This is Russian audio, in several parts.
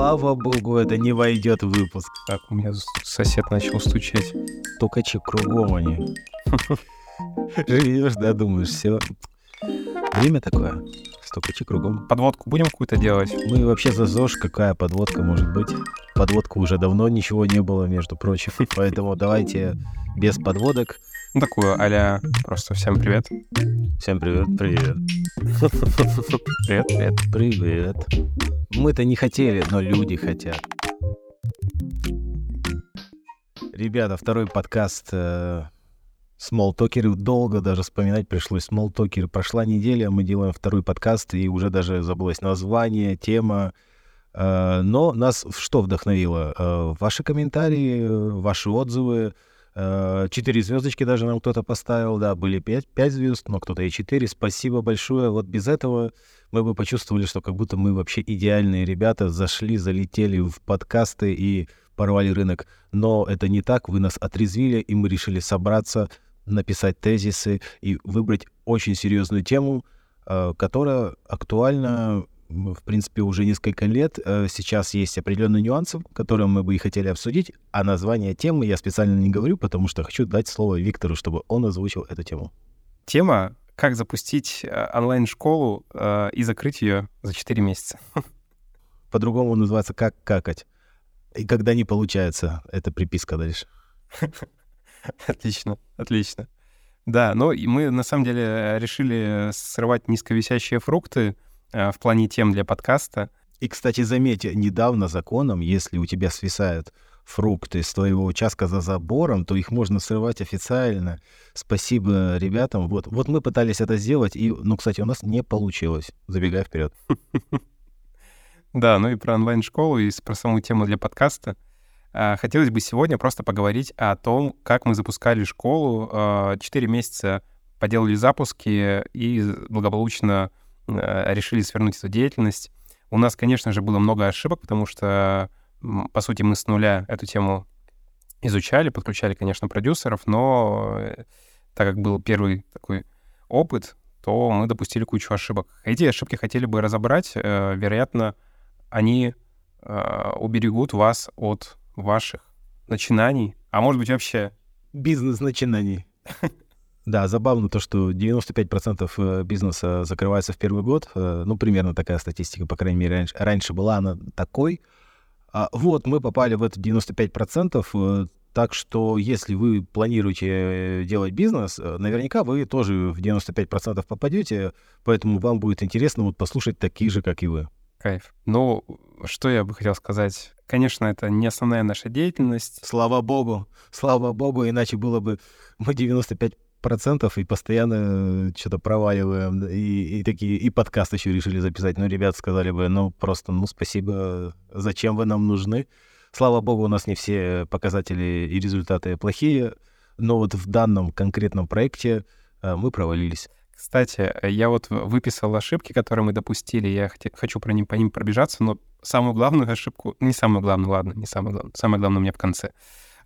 Слава богу, это не войдет в выпуск. Так, у меня сосед начал стучать. Токачи кругом они. Живешь, да, думаешь, все. Время такое. Стукачи кругом. Подводку будем какую-то делать? Мы вообще за ЗОЖ, какая подводка может быть? Подводка уже давно ничего не было, между прочим. Поэтому давайте без подводок. Ну, такую а просто всем привет. Всем привет, привет. Привет, привет. Привет. Мы-то не хотели, но люди хотят. Ребята, второй подкаст э, Смолтокеры. Долго даже вспоминать пришлось. Смолтокеры. Прошла неделя, мы делаем второй подкаст, и уже даже забылось название, тема. Э, но нас что вдохновило? Э, ваши комментарии, ваши отзывы. Э, четыре звездочки даже нам кто-то поставил, да, были пять, пять звезд, но кто-то и четыре. Спасибо большое. Вот без этого мы бы почувствовали, что как будто мы вообще идеальные ребята, зашли, залетели в подкасты и порвали рынок. Но это не так, вы нас отрезвили, и мы решили собраться, написать тезисы и выбрать очень серьезную тему, э, которая актуальна в принципе, уже несколько лет. Э, сейчас есть определенные нюансы, которые мы бы и хотели обсудить, а название темы я специально не говорю, потому что хочу дать слово Виктору, чтобы он озвучил эту тему. Тема «Как запустить э, онлайн-школу э, и закрыть ее за 4 месяца». По-другому называется «Как какать». И когда не получается, это приписка дальше. Отлично, отлично. Да, ну и мы на самом деле решили срывать низковисящие фрукты, в плане тем для подкаста. И, кстати, заметьте, недавно законом, если у тебя свисают фрукты с твоего участка за забором, то их можно срывать официально. Спасибо ребятам. Вот, вот мы пытались это сделать, и, ну, кстати, у нас не получилось, забегая вперед. Да, ну и про онлайн-школу, и про саму тему для подкаста. А, хотелось бы сегодня просто поговорить о том, как мы запускали школу. А, четыре месяца поделали запуски и благополучно Э, решили свернуть эту деятельность. У нас, конечно же, было много ошибок, потому что, по сути, мы с нуля эту тему изучали, подключали, конечно, продюсеров, но э, так как был первый такой опыт, то мы допустили кучу ошибок. Эти ошибки хотели бы разобрать. Э, вероятно, они уберегут вас от ваших начинаний, а может быть вообще... Бизнес-начинаний. Да, забавно то, что 95% э, бизнеса закрывается в первый год. Э, ну, примерно такая статистика, по крайней мере, раньше, раньше была она такой. А, вот, мы попали в это 95%. Э, так что, если вы планируете делать бизнес, наверняка вы тоже в 95% попадете, поэтому вам будет интересно вот послушать такие же, как и вы. Кайф. Ну, что я бы хотел сказать? Конечно, это не основная наша деятельность. Слава богу, слава богу, иначе было бы мы 95 процентов и постоянно что-то проваливаем. И, и такие, и подкаст еще решили записать. Ну, ребят сказали бы, ну, просто, ну, спасибо, зачем вы нам нужны? Слава богу, у нас не все показатели и результаты плохие, но вот в данном конкретном проекте э, мы провалились. Кстати, я вот выписал ошибки, которые мы допустили, я хочу про ним, по ним пробежаться, но самую главную ошибку, не самую главную, ладно, не самую главную, самое главное у меня в конце.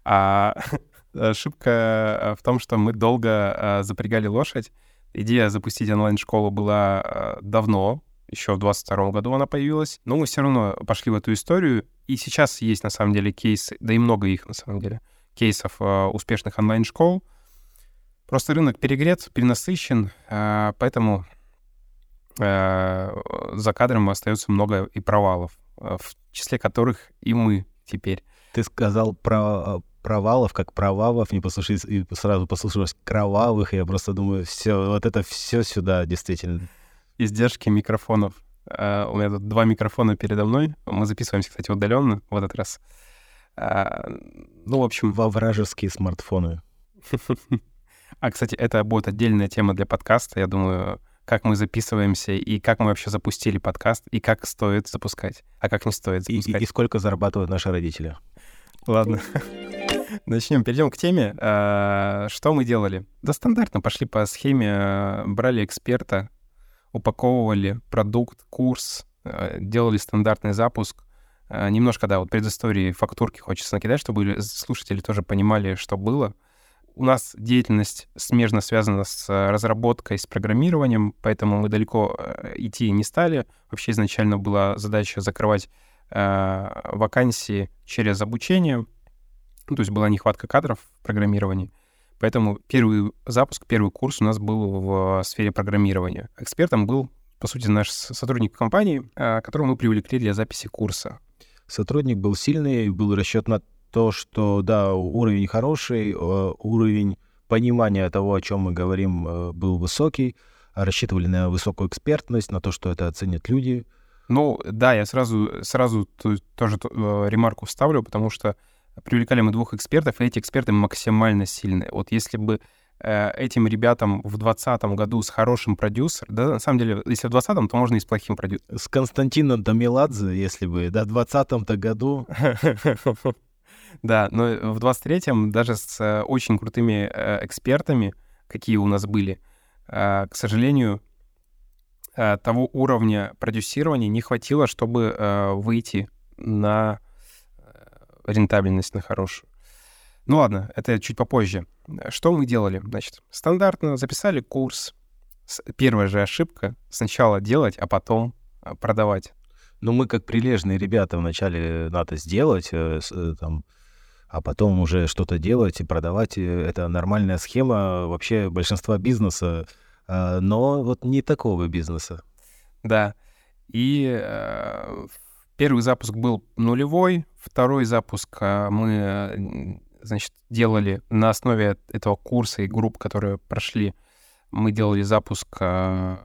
А Ошибка э, в том, что мы долго э, запрягали лошадь. Идея запустить онлайн-школу была э, давно, еще в 22 году она появилась, но мы все равно пошли в эту историю, и сейчас есть на самом деле кейсы, да и много их на самом деле, кейсов успешных онлайн-школ. Просто рынок перегрет, перенасыщен, поэтому за кадром остается много и провалов, в числе которых и мы теперь. Ты сказал про провалов, как провалов, не послушать, и сразу послушалось кровавых, и я просто думаю, все, вот это все сюда, действительно. Издержки микрофонов. Uh, у меня тут два микрофона передо мной. Мы записываемся, кстати, удаленно в этот раз. Uh, ну, в общем... Во вражеские смартфоны. А, кстати, это будет отдельная тема для подкаста. Я думаю, как мы записываемся, и как мы вообще запустили подкаст, и как стоит запускать, а как не стоит запускать. И, и, и сколько зарабатывают наши родители. Ладно. Начнем, перейдем к теме. А, что мы делали? Да стандартно, пошли по схеме, а, брали эксперта, упаковывали продукт, курс, а, делали стандартный запуск. Немножко, да, вот предыстории фактурки хочется накидать, чтобы слушатели тоже понимали, что было. У нас деятельность смежно связана с разработкой, с программированием, поэтому мы далеко идти не стали. Вообще изначально была задача закрывать вакансии через обучение, ну, то есть была нехватка кадров в программировании. Поэтому первый запуск, первый курс у нас был в сфере программирования. Экспертом был, по сути, наш сотрудник компании, которого мы привлекли для записи курса. Сотрудник был сильный, был расчет на то, что, да, уровень хороший, уровень понимания того, о чем мы говорим, э, был высокий, рассчитывали на высокую экспертность, на то, что это оценят люди. Ну, да, я сразу, сразу тоже э, ремарку вставлю, потому что привлекали мы двух экспертов, и эти эксперты максимально сильные. Вот если бы э, этим ребятам в 2020 году с хорошим продюсером, да, на самом деле, если в 2020, то можно и с плохим продюсером. С Константином Тамиладзе, если бы, да, в 2020 году. Да, но в 23-м даже с э, очень крутыми э, экспертами, какие у нас были, к сожалению, того уровня продюсирования не хватило, чтобы выйти на рентабельность на хорошую. Ну ладно, это чуть попозже. Что мы делали? Значит, стандартно записали курс. Первая же ошибка — сначала делать, а потом продавать. Ну, мы как прилежные ребята вначале надо сделать, там, а потом уже что-то делать и продавать. Это нормальная схема вообще большинства бизнеса, а, но вот не такого бизнеса. Да. И э, первый запуск был нулевой, второй запуск э, мы, значит, делали на основе этого курса и групп, которые прошли, мы делали запуск э,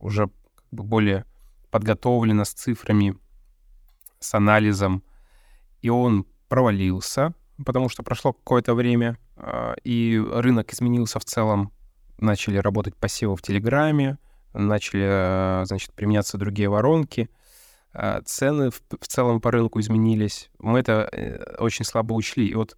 уже более подготовленно, с цифрами, с анализом, и он провалился, потому что прошло какое-то время, и рынок изменился в целом. Начали работать пассивы в Телеграме, начали, значит, применяться другие воронки, цены в, в целом по рынку изменились. Мы это э, очень слабо учли. И вот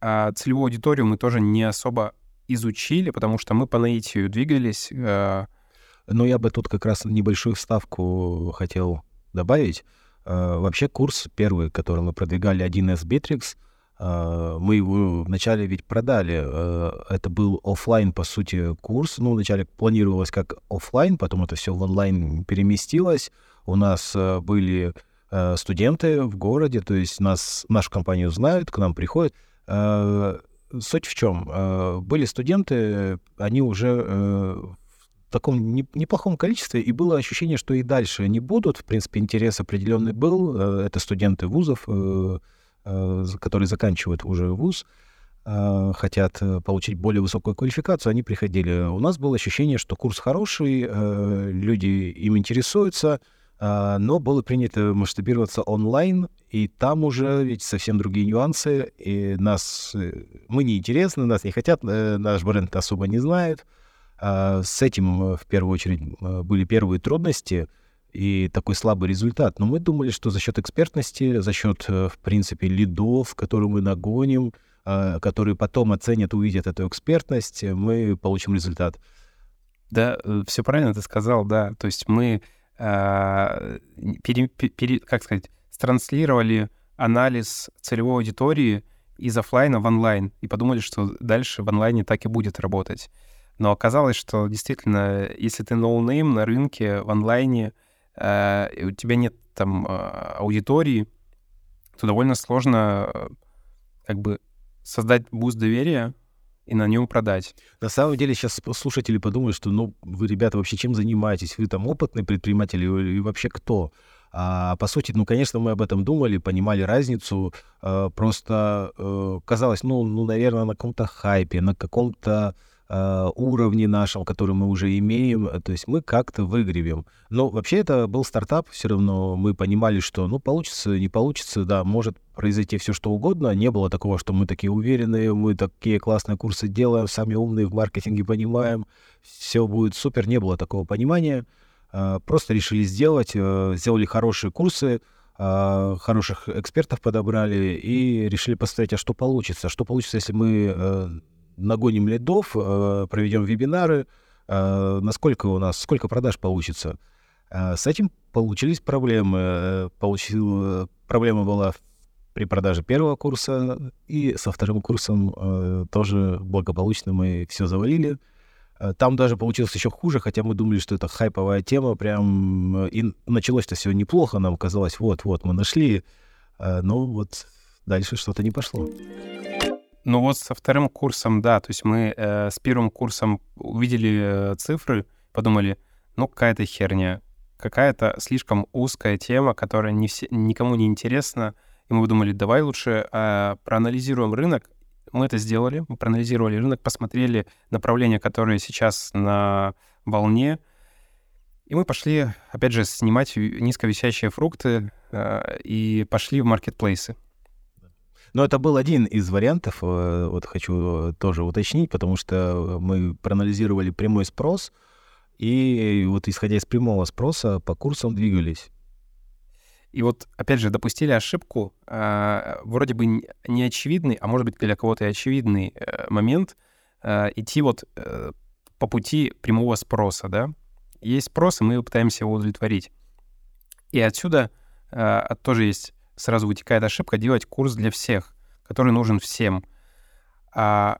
целевую аудиторию мы тоже не особо изучили, потому что мы по наитию двигались. Но я бы тут как раз небольшую вставку хотел добавить. Вообще курс первый, который мы продвигали, 1С Bittrex, мы его вначале ведь продали. Это был офлайн, по сути, курс. Ну, вначале планировалось как офлайн, потом это все в онлайн переместилось. У нас были студенты в городе, то есть нас, нашу компанию знают, к нам приходят. Суть в чем? Были студенты, они уже таком неплохом количестве, и было ощущение, что и дальше они будут. В принципе, интерес определенный был. Э, это студенты вузов, э, э, которые заканчивают уже вуз, хотят получить более высокую квалификацию, они приходили. У нас было ощущение, что курс хороший, люди им интересуются, но было принято масштабироваться онлайн, и там уже ведь совсем другие нюансы, и нас, мы не интересны, нас не хотят, наш бренд особо не знает, а, с этим э, в первую очередь э, были первые трудности и такой слабый результат. Но мы думали, что за счет экспертности, за счет, э, в принципе, лидов, которые мы нагоним, а, которые потом оценят, увидят эту экспертность, мы получим результат. Да, все правильно ты сказал, да. То есть мы, э, пере, пере, как сказать, транслировали анализ целевой аудитории из офлайна в онлайн и подумали, что дальше в онлайне так и будет работать. Но оказалось, что действительно, если ты ноунейм на рынке, в онлайне, э, у тебя нет там э, аудитории, то довольно сложно э, как бы создать буст доверия и на нем продать. На самом деле сейчас слушатели подумают, что ну вы, ребята, вообще чем занимаетесь? Вы там опытные предприниматели и вообще кто? А по сути, ну, конечно, мы об этом думали, понимали разницу. Э, просто э, казалось, ну, ну, наверное, на каком-то хайпе, на каком-то уровне нашем, который мы уже имеем, э, то есть мы как-то выгребем. Но вообще это был стартап, все равно мы понимали, что ну получится, не получится, да, может произойти все что угодно. Не было такого, что мы такие уверенные, мы такие классные курсы делаем, сами умные в маркетинге понимаем, все будет супер. Не было такого понимания. Э, просто решили сделать, сделали хорошие курсы, хороших экспертов подобрали и решили посмотреть, а что получится. Что получится, если мы нагоним лидов, э, проведем вебинары, э, насколько у нас, сколько продаж получится. Э, с этим получились проблемы. Получил, проблема была при продаже первого курса, и со вторым курсом тоже благополучно мы все завалили. Там даже получилось еще хуже, хотя мы думали, что это хайповая тема, прям, и началось-то все неплохо, нам казалось, вот-вот, мы нашли, но вот дальше что-то не пошло. Ну вот со вторым курсом, да, то есть мы э, с первым курсом увидели э, цифры, подумали, ну какая-то херня, какая-то слишком узкая тема, которая не все, никому не интересна, и мы подумали, давай лучше э, проанализируем рынок. Мы это сделали, мы проанализировали рынок, посмотрели направления, которые сейчас на волне, и мы пошли, опять же, снимать низковисящие фрукты э, и пошли в маркетплейсы. Но это был один из вариантов, э, вот хочу тоже уточнить, потому что мы проанализировали прямой спрос, и вот исходя из прямого спроса по курсам двигались. И вот, опять же, допустили ошибку, э, вроде бы не очевидный, а может быть для кого-то и очевидный э, момент, э, идти вот э, по пути прямого спроса, да. Есть спрос, и мы пытаемся его удовлетворить. И отсюда э, тоже есть сразу вытекает ошибка делать курс для всех, который нужен всем. А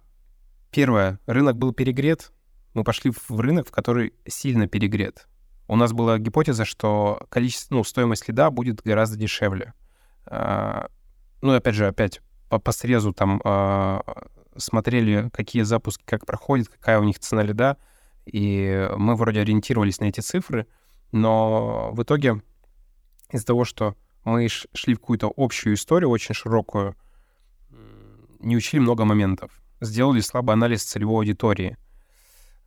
первое, рынок был перегрет, мы пошли в рынок, в который сильно перегрет. У нас была гипотеза, что количество, ну, стоимость лида будет гораздо дешевле. А, ну, опять же, опять по, по срезу там а, смотрели, какие запуски, как проходят, какая у них цена лида, и мы вроде ориентировались на эти цифры, но в итоге из-за того, что мы шли в какую-то общую историю, очень широкую, не учили много моментов. Сделали слабый анализ целевой аудитории.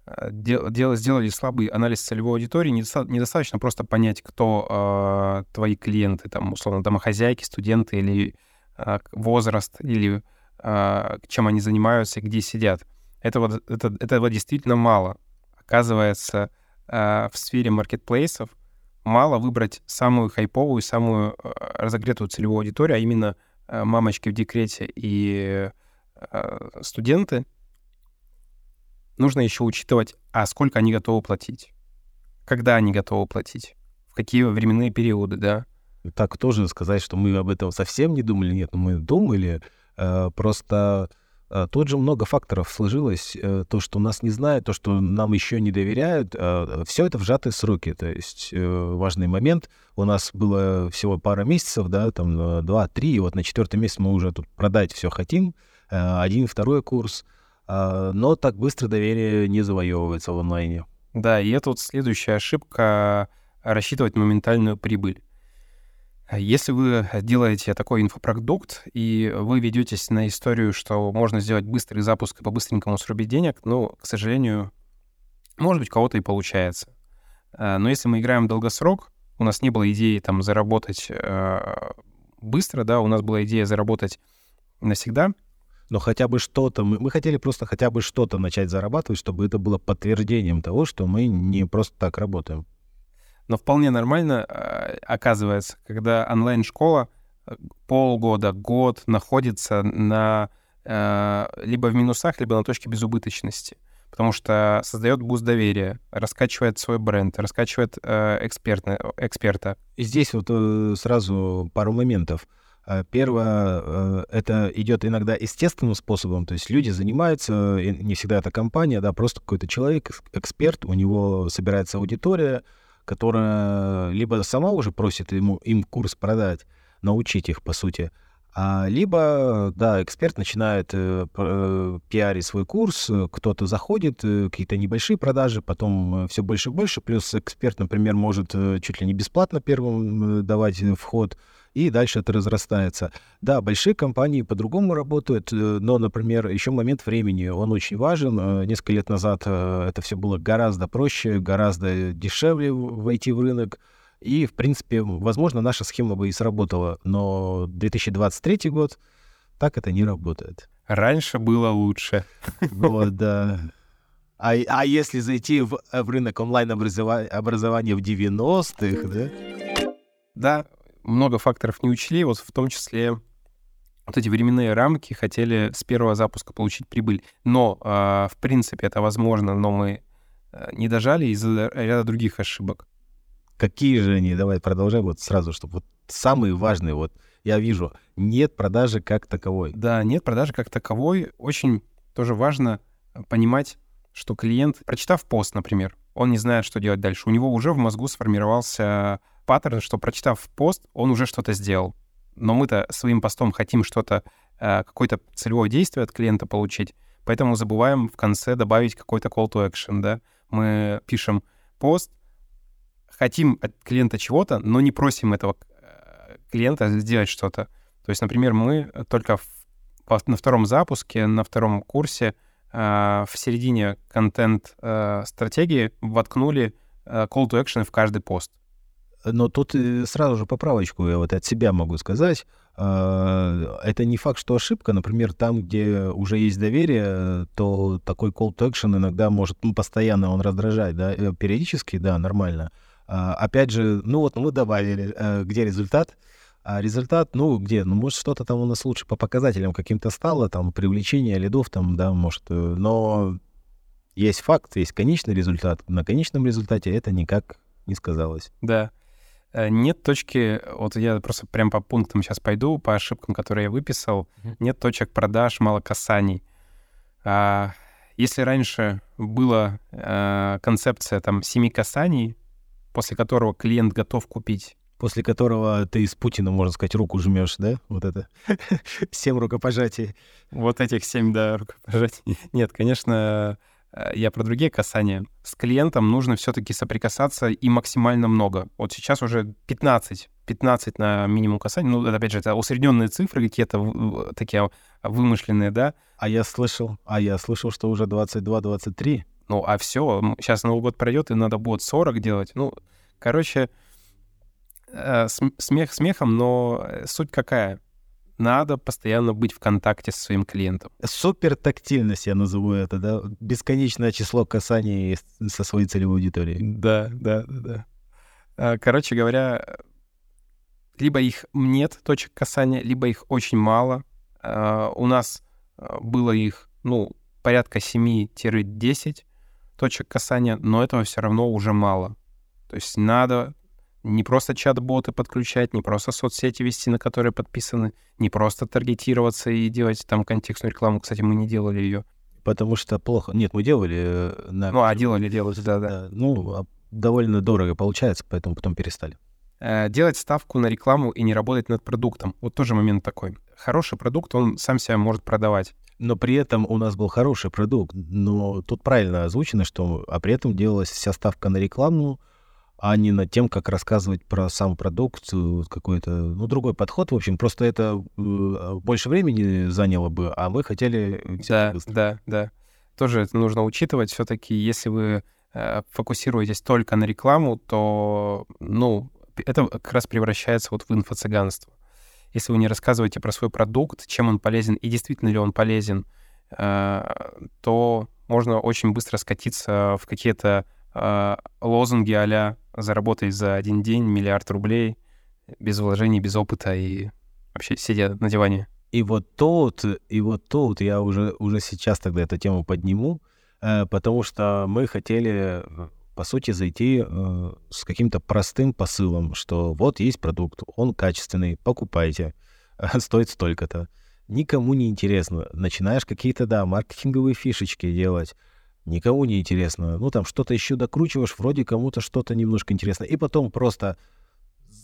Э, дел, сделали слабый анализ целевой аудитории. Недостаточно просто понять, кто э, твои клиенты, там, условно, домохозяйки, студенты или э, возраст, или э, чем они занимаются и где сидят. Этого, это, этого действительно мало. Оказывается, э, в сфере маркетплейсов — мало выбрать самую хайповую, самую э, разогретую целевую аудиторию, а именно э, мамочки в декрете и э, студенты. Нужно еще учитывать, а сколько они готовы платить, когда они готовы платить, в какие временные периоды, да. Так тоже сказать, что мы об этом совсем не думали, нет, мы думали, просто тут же много факторов сложилось. Э, то, что нас не знают, то, что нам еще не доверяют, а, все это в сжатые сроки. То есть э, важный момент. У нас было всего пара месяцев, да, там э, два-три, и вот на четвертый месяц мы уже тут продать все хотим. Один, второй курс. Но так быстро доверие не завоевывается в онлайне. Да, и это вот следующая ошибка — рассчитывать моментальную прибыль. Если вы делаете такой инфопродукт, и вы ведетесь на историю, что можно сделать быстрый запуск и по-быстренькому срубить денег, ну, к сожалению, может быть, у кого-то и получается. Э, но если мы играем в долгосрок, у нас не было идеи там заработать э, быстро, да, у нас была идея заработать навсегда. Но хотя бы что-то, мы, мы хотели просто хотя бы что-то начать зарабатывать, чтобы это было подтверждением того, что мы не просто так работаем. Но вполне нормально э, оказывается, когда онлайн-школа э, полгода, год находится на э, либо в минусах, либо на точке безубыточности. Потому что создает boost доверия, раскачивает свой бренд, раскачивает э, эксперта. И здесь вот сразу пару моментов. Первое, это идет иногда естественным способом, то есть люди занимаются, не всегда это компания, да, просто какой-то человек, эксперт, у него собирается аудитория, которая либо сама уже просит ему, им курс продать, научить их, по сути, а либо, да, эксперт начинает э, э, пиарить свой курс, кто-то заходит, э, какие-то небольшие продажи, потом э, все больше и больше, плюс эксперт, например, может э, чуть ли не бесплатно первым э, давать вход, и дальше это разрастается. Да, большие компании по-другому работают, э, но, например, еще момент времени, он очень важен. Э, несколько лет назад э, это все было гораздо проще, гораздо дешевле войти в рынок. И, в принципе, возможно, наша схема бы и сработала, но 2023 год так это не работает. Раньше было лучше. Вот, да. А, а если зайти в, в рынок онлайн-образования в 90-х, да? Да, много факторов не учли, вот в том числе вот эти временные рамки хотели с первого запуска получить прибыль. Но, э, в принципе, это возможно, но мы э, не дожали из-за ряда других ошибок. Какие же они? Давай продолжай вот сразу, чтобы вот самые важные, вот я вижу, нет продажи как таковой. Да, нет продажи как таковой. Очень тоже важно понимать, что клиент, прочитав пост, например, он не знает, что делать дальше. У него уже в мозгу сформировался паттерн, что прочитав пост, он уже что-то сделал. Но мы-то своим постом хотим что-то, э, какое-то целевое действие от клиента получить, поэтому забываем в конце добавить какой-то call to action, да. Мы пишем пост, хотим от клиента чего-то, но не просим этого э, клиента сделать что-то. То есть, например, мы только в, на втором запуске, на втором курсе э, в середине контент-стратегии воткнули call to action в каждый пост. Но тут э, сразу же поправочку я вот от себя могу сказать. А, это не факт, что ошибка. Например, там, где уже есть доверие, то такой call to action иногда может, ну, постоянно он раздражать, да, э, периодически, да, нормально. А, опять же, ну вот мы добавили, э, где результат? А результат, ну, где? Ну, может, что-то там у нас лучше по показателям каким-то стало, там, привлечение лидов, там, да, может, но есть факт, есть конечный результат. На конечном результате это никак не сказалось. Да. Э, нет точки, вот я просто прям по пунктам сейчас пойду, по ошибкам, которые я выписал. Mm-hmm. Нет точек продаж, мало касаний. А, если раньше была а, концепция там семи касаний, после которого клиент готов купить. После которого ты с Путина, можно сказать, руку жмешь, да? Вот это. Семь рукопожатий. Вот этих семь, да, рукопожатий. Нет, конечно, я про другие касания. С клиентом нужно все-таки соприкасаться и максимально много. Вот сейчас уже 15, 15 на минимум касаний. Ну, это, опять же, это усредненные цифры какие-то такие вымышленные, да. А я слышал, а я слышал, что уже 22-23. Ну, а все, сейчас Новый год пройдет, и надо будет 40 делать. Ну, короче, э, смех смехом, но э, суть какая? Надо постоянно быть в контакте со своим клиентом. Супер тактильность, я назову это, да? Бесконечное число касаний со своей целевой аудиторией. Да, да, да, да. А, короче говоря, либо их нет точек касания, либо их очень мало. А, у нас а, было их, ну, порядка 7-10 точек касания, но этого все равно уже мало. То есть надо не просто чат-боты подключать, не просто соцсети вести, на которые подписаны, не просто таргетироваться и делать там контекстную рекламу. Кстати, мы не делали ее. Потому что плохо. Нет, мы делали. Э, на... Ну, а делали, делали, да, да. да ну, а довольно дорого получается, поэтому потом перестали. Э, делать ставку на рекламу и не работать над продуктом. Вот тоже момент такой. Хороший продукт, он сам себя может продавать. Но при этом у нас был хороший продукт. Но тут правильно озвучено, что а при этом делалась вся ставка на рекламу, а не над тем, как рассказывать про сам продукт, какой-то, ну, другой подход. В общем, просто это э, больше времени заняло бы, а мы хотели... Да, быстро. да, да. Тоже это нужно учитывать. Все-таки, если вы э, фокусируетесь только на рекламу, то, ну, это как раз превращается вот в инфо-цыганство. Если вы не рассказываете про свой продукт, чем он полезен и действительно ли он полезен, э, то можно очень быстро скатиться в какие-то э, лозунги а заработай за один день миллиард рублей без вложений, без опыта и вообще сидя на диване. И вот тут, и вот тут я уже, уже сейчас тогда эту тему подниму, э, потому что мы хотели, по сути, зайти э, с каким-то простым посылом, что вот есть продукт, он качественный, покупайте, стоит столько-то. Никому не интересно. Начинаешь какие-то, да, маркетинговые фишечки делать, никому не интересно. Ну, там что-то еще докручиваешь, вроде кому-то что-то немножко интересно. И потом просто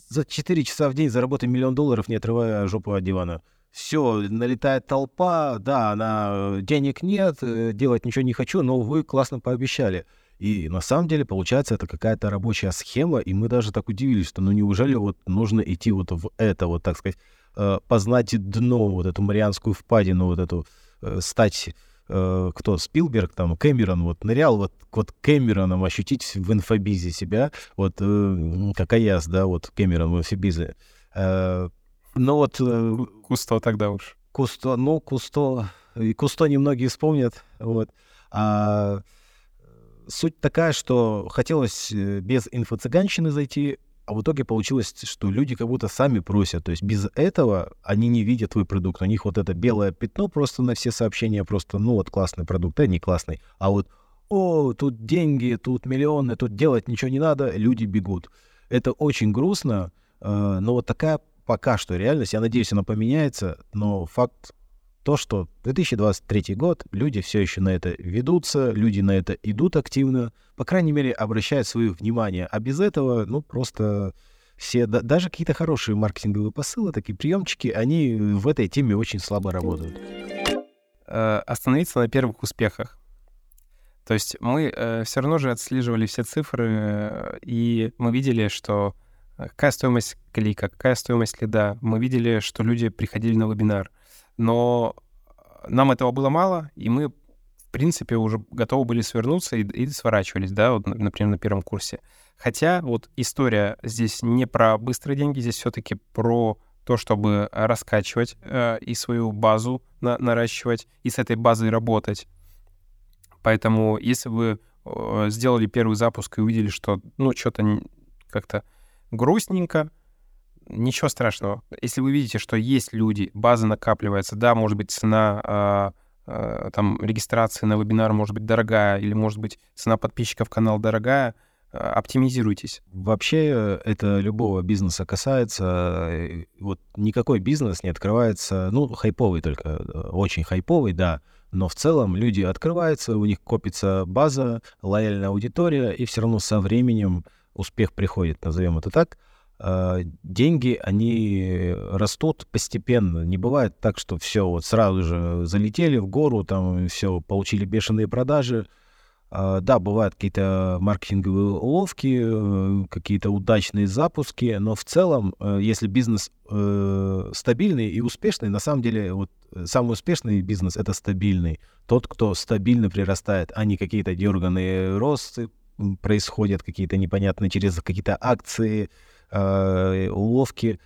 за 4 часа в день заработай миллион долларов, не отрывая жопу от дивана. Все, налетает толпа, да, она, э, денег нет, э, делать ничего не хочу, но вы классно пообещали. И на самом деле, получается, это какая-то рабочая схема, и мы даже так удивились, что ну неужели вот нужно идти вот в это, вот так сказать, э, познать дно, вот эту Марианскую впадину, вот эту, стать э, кто, Спилберг, там, Кэмерон, вот, нырял вот, вот Кэмероном ощутить в инфобизе себя, вот, э, как Аяс, да, вот, Кэмерон в инфобизе. Э, ну вот... Э, Кусто тогда уж. Кусто, ну, Кусто, и Кусто немногие вспомнят, вот. А суть такая, что хотелось э, без инфо-цыганщины зайти, а в итоге получилось, что люди как будто сами просят. То есть без этого они не видят твой продукт. У них вот это белое пятно просто на все сообщения, просто, ну вот классный продукт, а не классный. А вот, о, тут деньги, тут миллионы, тут делать ничего не надо, люди бегут. Это очень грустно, э, но вот такая пока что реальность. Я надеюсь, она поменяется, но факт то, что 2023 год, люди все еще на это ведутся, люди на это идут активно, по крайней мере, обращают свое внимание. А без этого, ну, просто все, да, даже какие-то хорошие маркетинговые посылы, такие приемчики, они в этой теме очень слабо работают. Э, остановиться на первых успехах. То есть мы э, все равно же отслеживали все цифры, э, и мы видели, что э, какая стоимость клика, какая стоимость лида. Мы видели, что люди приходили на вебинар. Но нам этого было мало, и мы, в принципе, уже готовы были свернуться и, и сворачивались, да, вот, например, на первом курсе. Хотя вот история здесь не про быстрые деньги, здесь все-таки про то, чтобы раскачивать э, и свою базу на, наращивать, и с этой базой работать. Поэтому если вы э, сделали первый запуск и увидели, что, ну, что-то как-то грустненько, ничего страшного. Если вы видите, что есть люди, база накапливается, да, может быть, цена э, э, там регистрации на вебинар может быть дорогая, или может быть цена подписчиков в канал дорогая, а, оптимизируйтесь. Вообще э, это любого бизнеса касается. Э, вот никакой бизнес не открывается, ну, хайповый только, э, очень хайповый, да, но в целом люди открываются, у них копится база, лояльная аудитория, и все равно со временем успех приходит, назовем это так. А, деньги, они растут постепенно. Не бывает так, что все вот сразу же залетели в гору, там все, получили бешеные продажи, а, да, бывают какие-то маркетинговые уловки, э, какие-то удачные запуски, но в целом, э, если бизнес э, стабильный и успешный, на самом деле, вот самый успешный бизнес — это стабильный. Тот, кто стабильно прирастает, а не какие-то дерганные росты происходят, какие-то непонятные через какие-то акции, уловки.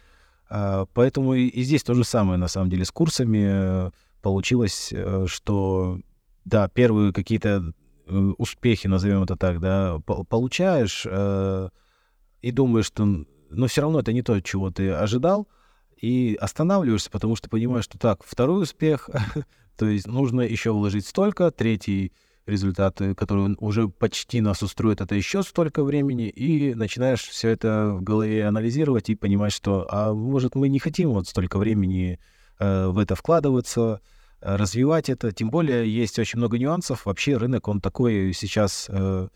А, поэтому и здесь то же самое, на самом деле, с курсами получилось, что да, первые какие-то Э, успехи, назовем это так, да, получаешь э, и думаешь, что, но все равно это не то, чего ты ожидал, и останавливаешься, потому что понимаешь, что так, второй успех, то есть нужно еще вложить столько, третий результат, э, который уже почти нас устроит, это еще столько времени, и начинаешь все это в голове анализировать и понимать, что, а может, мы не хотим вот столько времени э, в это вкладываться, развивать это. Тем более есть очень много нюансов. Вообще рынок, он такой сейчас э,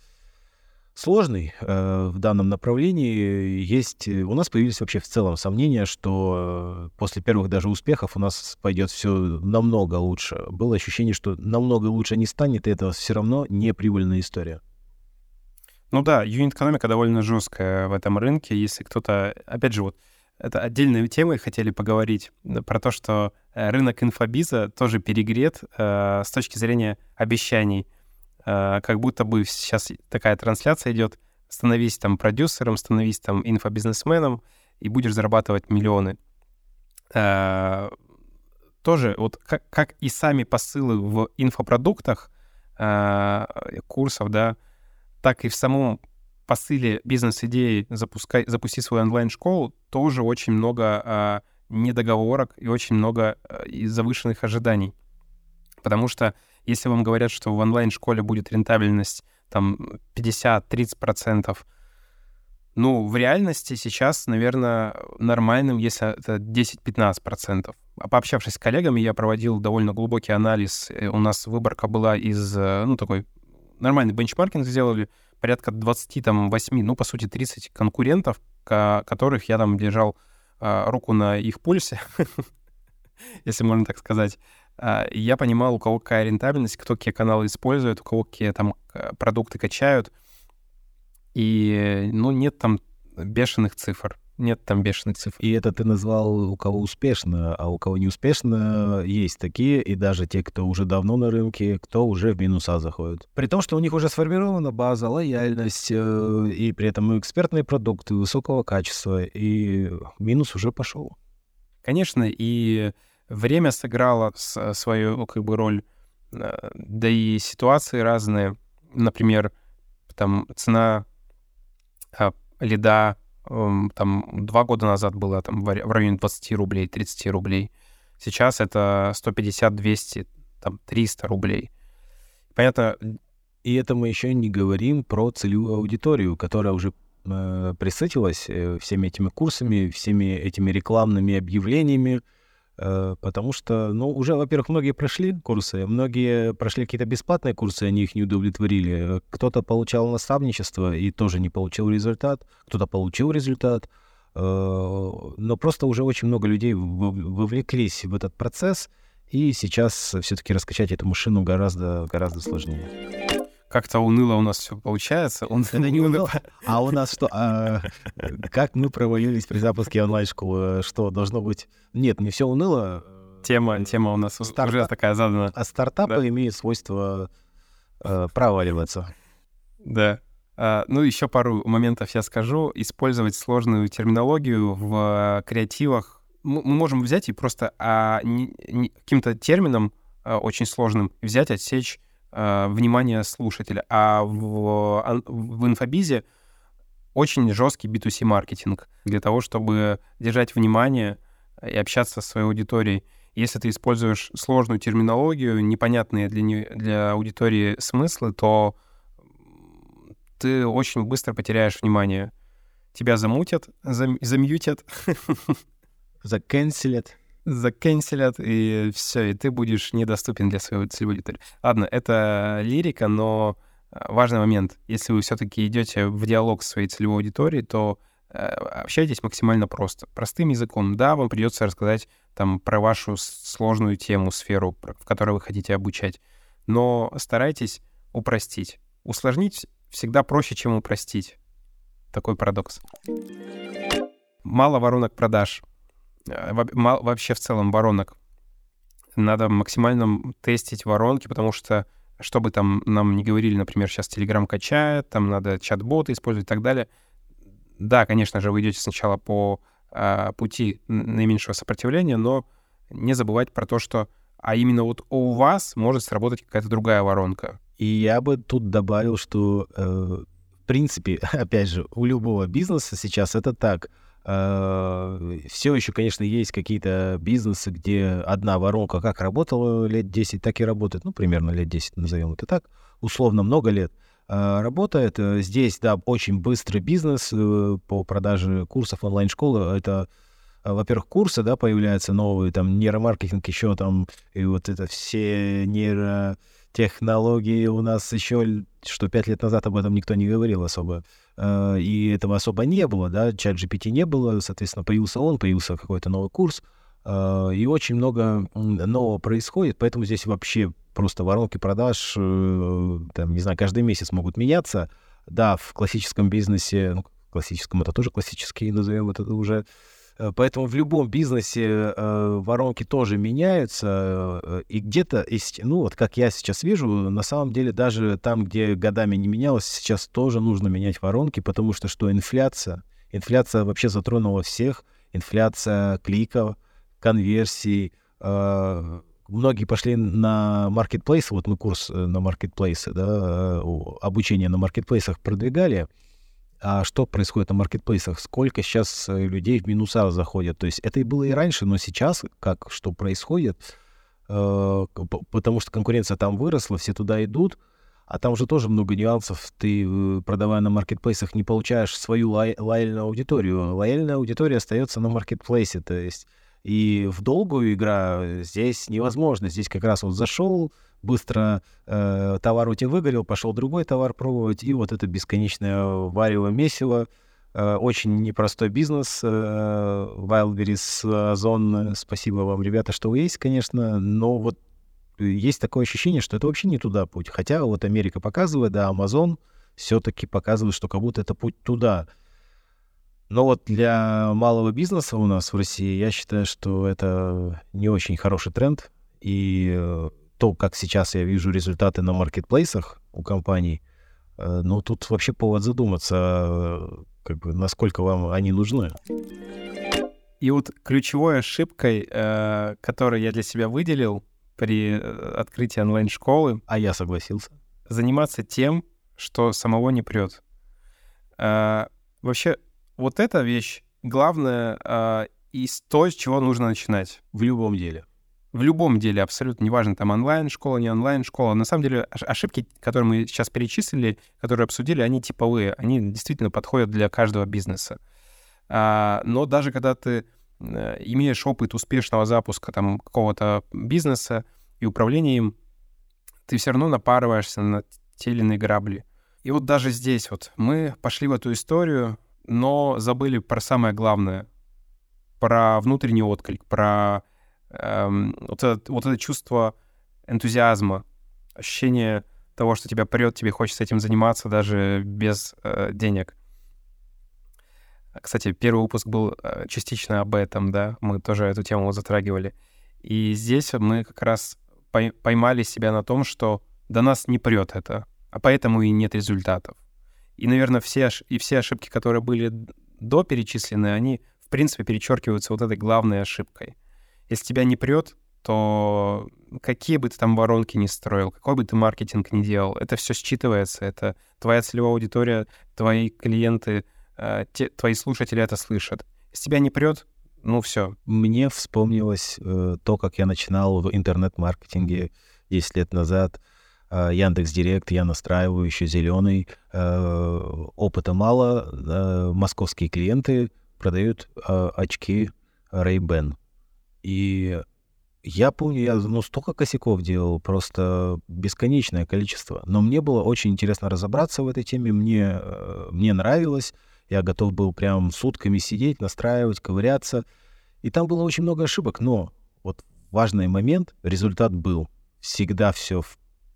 сложный э, в данном направлении. Есть, э, у нас появились вообще в целом сомнения, что э, после первых даже успехов у нас пойдет все намного лучше. Было ощущение, что намного лучше не станет, и это все равно не прибыльная история. Ну да, юнит-экономика довольно жесткая в этом рынке. Если кто-то, опять же, вот это отдельной темой хотели поговорить про то, что э, рынок инфобиза тоже перегрет э, с точки зрения обещаний. Э, как будто бы сейчас такая трансляция идет, становись там продюсером, становись там инфобизнесменом, и будешь зарабатывать миллионы. Э, тоже вот как, как и сами посылы в инфопродуктах, э, курсов, да, так и в самом посыле бизнес-идеи запускай, запусти свою онлайн-школу, тоже очень много недоговорок и очень много завышенных ожиданий. Потому что если вам говорят, что в онлайн-школе будет рентабельность там 50-30%, ну, в реальности сейчас, наверное, нормальным, если это 10-15%. А пообщавшись с коллегами, я проводил довольно глубокий анализ. У нас выборка была из, э, ну, такой нормальный бенчмаркинг сделали, порядка 28, ну, по сути, 30 конкурентов, которых я там держал а, руку на их пульсе, если можно так сказать. А, и я понимал, у кого какая рентабельность, кто какие каналы использует, у кого какие там продукты качают. И, ну, нет там бешеных цифр нет там бешеных цифр. И это ты назвал у кого успешно, а у кого не успешно есть такие, и даже те, кто уже давно на рынке, кто уже в минуса заходит. При том, что у них уже сформирована база, лояльность, э, и при этом экспертные продукты высокого качества, и минус уже пошел. Конечно, и время сыграло свою как бы роль, э, да и ситуации разные. Например, там цена а, лида Эм, там два года назад было там в районе 20 рублей, 30 рублей. Сейчас это 150, 200, там 300 рублей. Понятно. И это мы еще не говорим про целевую аудиторию, которая уже э, присытилась э, всеми этими курсами, всеми этими рекламными объявлениями, Э, потому что, ну, уже, во-первых, многие прошли курсы, многие прошли какие-то бесплатные курсы, они их не удовлетворили. Кто-то получал наставничество и тоже не получил результат, кто-то получил результат. Э, но просто уже очень много людей вовлеклись в этот процесс, и сейчас все-таки раскачать эту машину гораздо, гораздо сложнее как-то уныло у нас все получается. Он... Это не уныло. А у нас что? А, как мы провалились при запуске онлайн-школы? Что, должно быть... Нет, не все уныло. Тема, тема у нас Старт... уже такая задана. А стартапы да. имеют свойство э, проваливаться. Да. А, ну, еще пару моментов я скажу. Использовать сложную терминологию в креативах. Мы можем взять и просто а, не, не, каким-то термином а, очень сложным взять, отсечь э, внимание слушателя. А в, в инфобизе очень жесткий B2C маркетинг для того, чтобы держать внимание и общаться со своей аудиторией. Если ты используешь сложную терминологию, непонятные для, не, для аудитории смыслы, то ты очень быстро потеряешь внимание. Тебя замутят, зам, замьютят. Заканцелят заканцелят, и все, и ты будешь недоступен для своего целевой аудитории. Ладно, это лирика, но а, важный момент. Если вы все-таки идете в диалог с своей целевой аудиторией, то э, общайтесь максимально просто, простым языком. Да, вам придется рассказать там про вашу сложную тему, сферу, в которой вы хотите обучать, но старайтесь упростить. Усложнить всегда проще, чем упростить. Такой парадокс. Мало воронок продаж. Э, вообще в целом воронок. Надо максимально тестить воронки, потому что, чтобы там нам не говорили, например, сейчас Telegram качает, там надо чат-боты использовать и так далее. Да, конечно же, вы идете сначала по э, пути наименьшего сопротивления, но не забывать про то, что а именно вот у вас может сработать какая-то другая воронка. И я бы тут добавил, что, э, в принципе, опять же, у любого бизнеса сейчас это так — Все еще, конечно, есть какие-то бизнесы, где одна воронка как работала лет 10, так и работает, ну, примерно лет 10, назовем это так, условно много лет э, работает. Э, здесь, да, очень быстрый бизнес по продаже курсов онлайн-школы. Это, во-первых, курсы, да, появляются новые, там, нейромаркетинг еще там, и вот это все нейро технологии у нас еще, что пять лет назад об этом никто не говорил особо. Э, и этого особо не было, да, чат GPT не было, соответственно, появился он, появился какой-то новый курс, э, и очень много нового происходит, поэтому здесь вообще просто воронки продаж, э, там, не знаю, каждый месяц могут меняться. Да, в классическом бизнесе, ну, классическом это тоже классический, назовем это уже, поэтому в любом бизнесе э, воронки тоже меняются, э, и где-то, ну вот как я сейчас вижу, на самом деле даже там, где годами не менялось, сейчас тоже нужно менять воронки, потому что что инфляция, инфляция вообще затронула всех, инфляция кликов, конверсий, э, многие пошли на маркетплейсы, вот мы курс э, на маркетплейсы, да, обучение на маркетплейсах продвигали, а что происходит на маркетплейсах, сколько сейчас э, людей в минуса заходят. То есть это и было и раньше, но сейчас как, что происходит, э, потому что конкуренция там выросла, все туда идут, а там уже тоже много нюансов. Ты, э, продавая на маркетплейсах, не получаешь свою лой- лояльную аудиторию. Лояльная аудитория остается на маркетплейсе, то есть и в долгую игра здесь невозможно. Здесь как раз вот зашел, быстро э, товар у тебя выгорел, пошел другой товар пробовать, и вот это бесконечное варево месиво. Э, очень непростой бизнес. Э, Wildberries, Озон, спасибо вам, ребята, что вы есть, конечно, но вот есть такое ощущение, что это вообще не туда путь. Хотя вот Америка показывает, да, Amazon все-таки показывает, что как будто это путь туда. Но вот для малого бизнеса у нас в России я считаю, что это не очень хороший тренд. И э, то, как сейчас я вижу результаты на маркетплейсах у компаний, э, ну, тут вообще повод задуматься, э, как бы, насколько вам они нужны. И вот ключевой ошибкой, э, которую я для себя выделил при открытии онлайн-школы... А я согласился. Заниматься тем, что самого не прет. Вообще, вот эта вещь главная из то, с чего нужно начинать. В любом деле в любом деле, абсолютно неважно, там онлайн-школа, не онлайн-школа. На самом деле ошибки, которые мы сейчас перечислили, которые обсудили, они типовые, они действительно подходят для каждого бизнеса. А, но даже когда ты имеешь опыт успешного запуска там какого-то бизнеса и управления им, ты все равно напарываешься на те или иные грабли. И вот даже здесь вот мы пошли в эту историю, но забыли про самое главное, про внутренний отклик, про эм, вот, это, вот это чувство энтузиазма, ощущение того, что тебя прет, тебе хочется этим заниматься даже без э, денег. Кстати, первый выпуск был э, частично об этом, да, мы тоже эту тему затрагивали. И здесь мы как раз поймали себя на том, что до нас не прет это, а поэтому и нет результатов. И, наверное, все, и все ошибки, которые были до перечислены, они, в принципе, перечеркиваются вот этой главной ошибкой. Если тебя не прет, то какие бы ты там воронки не строил, какой бы ты маркетинг не делал, это все считывается, это твоя целевая аудитория, твои клиенты, э, те, твои слушатели это слышат. Если тебя не прет, ну все. Мне вспомнилось э, то, как я начинал в интернет-маркетинге 10 лет назад. Э, Яндекс Директ я настраиваю еще зеленый. Э, опыта мало. Э, московские клиенты продают очки Ray-Ban. И я помню, я ну, столько косяков делал, просто бесконечное количество. Но мне было очень интересно разобраться в этой теме, мне, э, мне нравилось. Я готов был прям сутками сидеть, настраивать, ковыряться. И там было очень много ошибок, но вот важный момент, результат был. Всегда все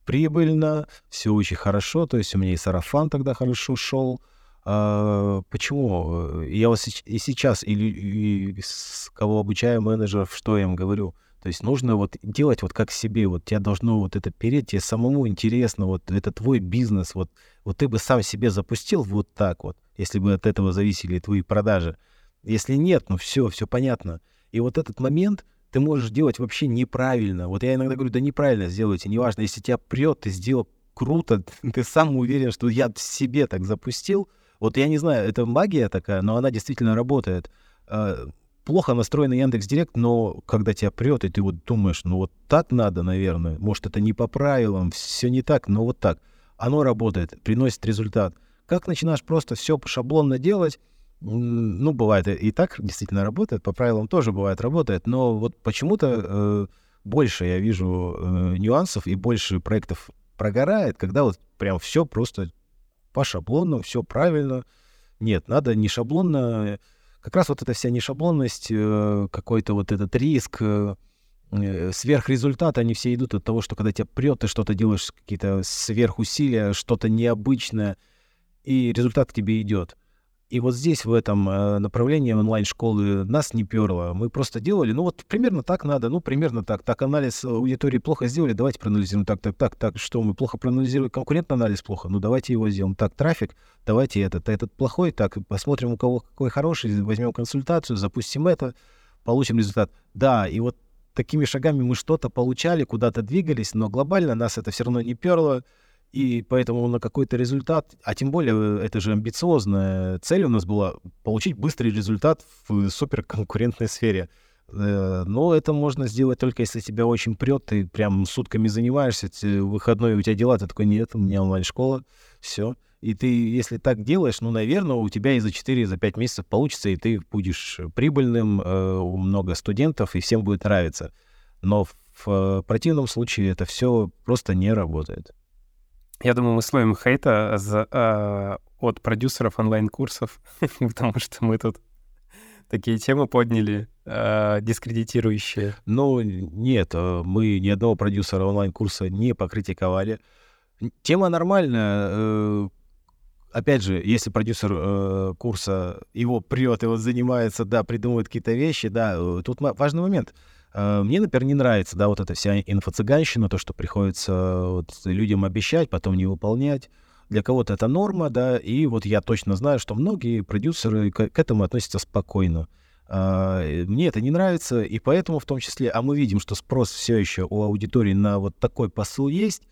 прибыльно, все очень хорошо, то есть у меня и сарафан тогда хорошо шел. А, почему? Я вот и сейчас, или и с кого обучаю менеджеров, что я им говорю? То есть нужно вот делать вот как себе, вот тебя должно вот это переть, тебе самому интересно, вот это твой бизнес, вот, вот ты бы сам себе запустил вот так вот, если бы от этого зависели твои продажи. Если нет, ну все, все понятно. И вот этот момент ты можешь делать вообще неправильно. Вот я иногда говорю, да неправильно сделайте, неважно, если тебя прет, ты сделал круто, ты сам уверен, что я себе так запустил. Вот я не знаю, это магия такая, но она действительно работает а, плохо настроенный Яндекс Директ, но когда тебя прет, и ты вот думаешь, ну вот так надо, наверное, может, это не по правилам, все не так, но вот так. Оно работает, приносит результат. Как начинаешь просто все шаблонно делать, ну, бывает и так действительно работает, по правилам тоже бывает работает, но вот почему-то э, больше я вижу э, нюансов и больше проектов прогорает, когда вот прям все просто по шаблону, все правильно. Нет, надо не шаблонно как раз вот эта вся нешаблонность, э, какой-то вот этот риск, э, э, сверхрезультат, они все идут от того, что когда тебя прет, ты что-то делаешь, какие-то сверхусилия, что-то необычное, и результат к тебе идет. И вот здесь, в этом э, направлении онлайн-школы, нас не перло. Мы просто делали, ну вот примерно так надо, ну примерно так. Так анализ аудитории плохо сделали, давайте проанализируем так, так, так, так. Что мы плохо проанализируем? Конкурентный анализ плохо, ну давайте его сделаем. Так, трафик, давайте этот, этот плохой, так, посмотрим, у кого какой хороший, возьмем консультацию, запустим это, получим результат. Да, и вот такими шагами мы что-то получали, куда-то двигались, но глобально нас это все равно не перло. И поэтому на какой-то результат, а тем более э, это же амбициозная цель у нас была получить быстрый результат в суперконкурентной сфере. Э, но это можно сделать только если тебя очень прет, ты прям сутками занимаешься, выходной у тебя дела, ты такой, нет, у меня онлайн-школа, все. И ты, если так делаешь, ну, наверное, у тебя и за 4, за 5 месяцев получится, и ты будешь прибыльным, э, у много студентов, и всем будет нравиться. Но в противном случае это все просто не работает. Я думаю, мы словим хейта за, э, от продюсеров онлайн-курсов, потому что мы тут такие темы подняли, э, дискредитирующие. Ну, нет, э, мы ни одного продюсера онлайн-курса не покритиковали. Тема нормальная. Э, опять же, если продюсер э, курса его прет и вот занимается, да, придумывает какие-то вещи, да, тут важный момент — мне, например, не нравится, да, вот эта вся инфо-цыганщина, то, что приходится вот людям обещать, потом не выполнять. Для кого-то это норма, да, и вот я точно знаю, что многие продюсеры к, к этому относятся спокойно. А, мне это не нравится, и поэтому в том числе, а мы видим, что спрос все еще у аудитории на вот такой посыл есть.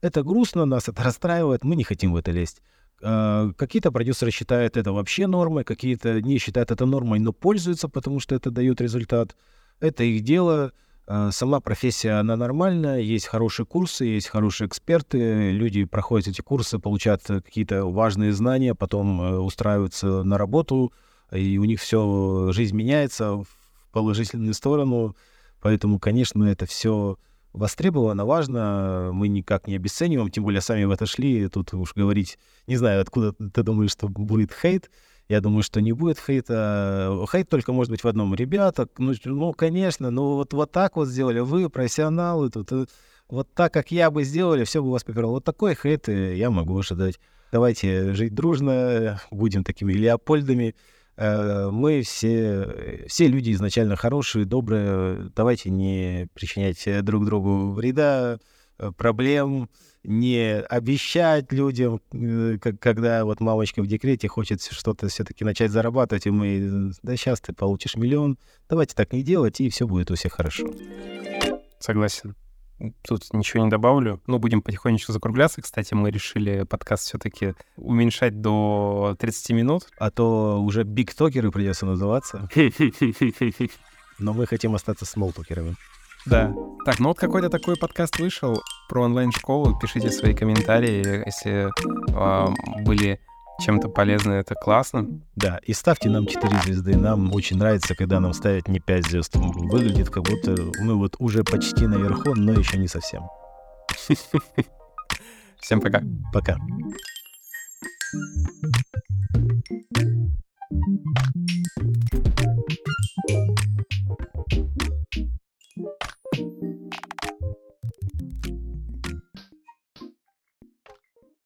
Это грустно, нас это расстраивает, мы не хотим в это лезть. А, какие-то продюсеры считают это вообще нормой, какие-то не считают это нормой, но пользуются, потому что это дает результат. Это их дело. А, сама профессия, она нормальная, есть хорошие курсы, есть хорошие эксперты, люди проходят эти курсы, получают какие-то важные знания, потом э, устраиваются на работу, и у них все, жизнь меняется положительную сторону. Поэтому, конечно, это все востребовано, важно, мы никак не обесцениваем, тем более сами в это шли, тут уж говорить, не знаю, откуда ты думаешь, что будет хейт, я думаю, что не будет хейта. Хейт только может быть в одном. Ребята, ну, ну конечно, ну вот, вот так вот сделали, вы профессионалы тут, э, вот так, как я бы сделали, все бы у вас попирало. Вот такой хейт э, я могу ожидать. Давайте жить дружно, будем такими Леопольдами. Э, мы все, все люди изначально хорошие, добрые. Давайте не причинять друг другу вреда, проблем, не обещать людям, когда вот мамочка в декрете хочет что-то все-таки начать зарабатывать, и мы, да сейчас ты получишь миллион, давайте так не делать, и все будет у всех хорошо. Согласен тут ничего не добавлю. Ну, будем потихонечку закругляться. Кстати, мы решили подкаст все-таки уменьшать до 30 минут. А то уже бигтокеры придется называться. Но мы хотим остаться смолтокерами. Да. Так, ну вот какой-то такой подкаст вышел про онлайн-школу. Пишите свои комментарии, если э, были чем-то полезны, это классно. Да, и ставьте нам 4 звезды. Нам очень нравится, когда нам ставят не 5 звезд. Выглядит, как будто мы вот уже почти наверху, но еще не совсем. Всем пока. Пока. Thank you. Thank you.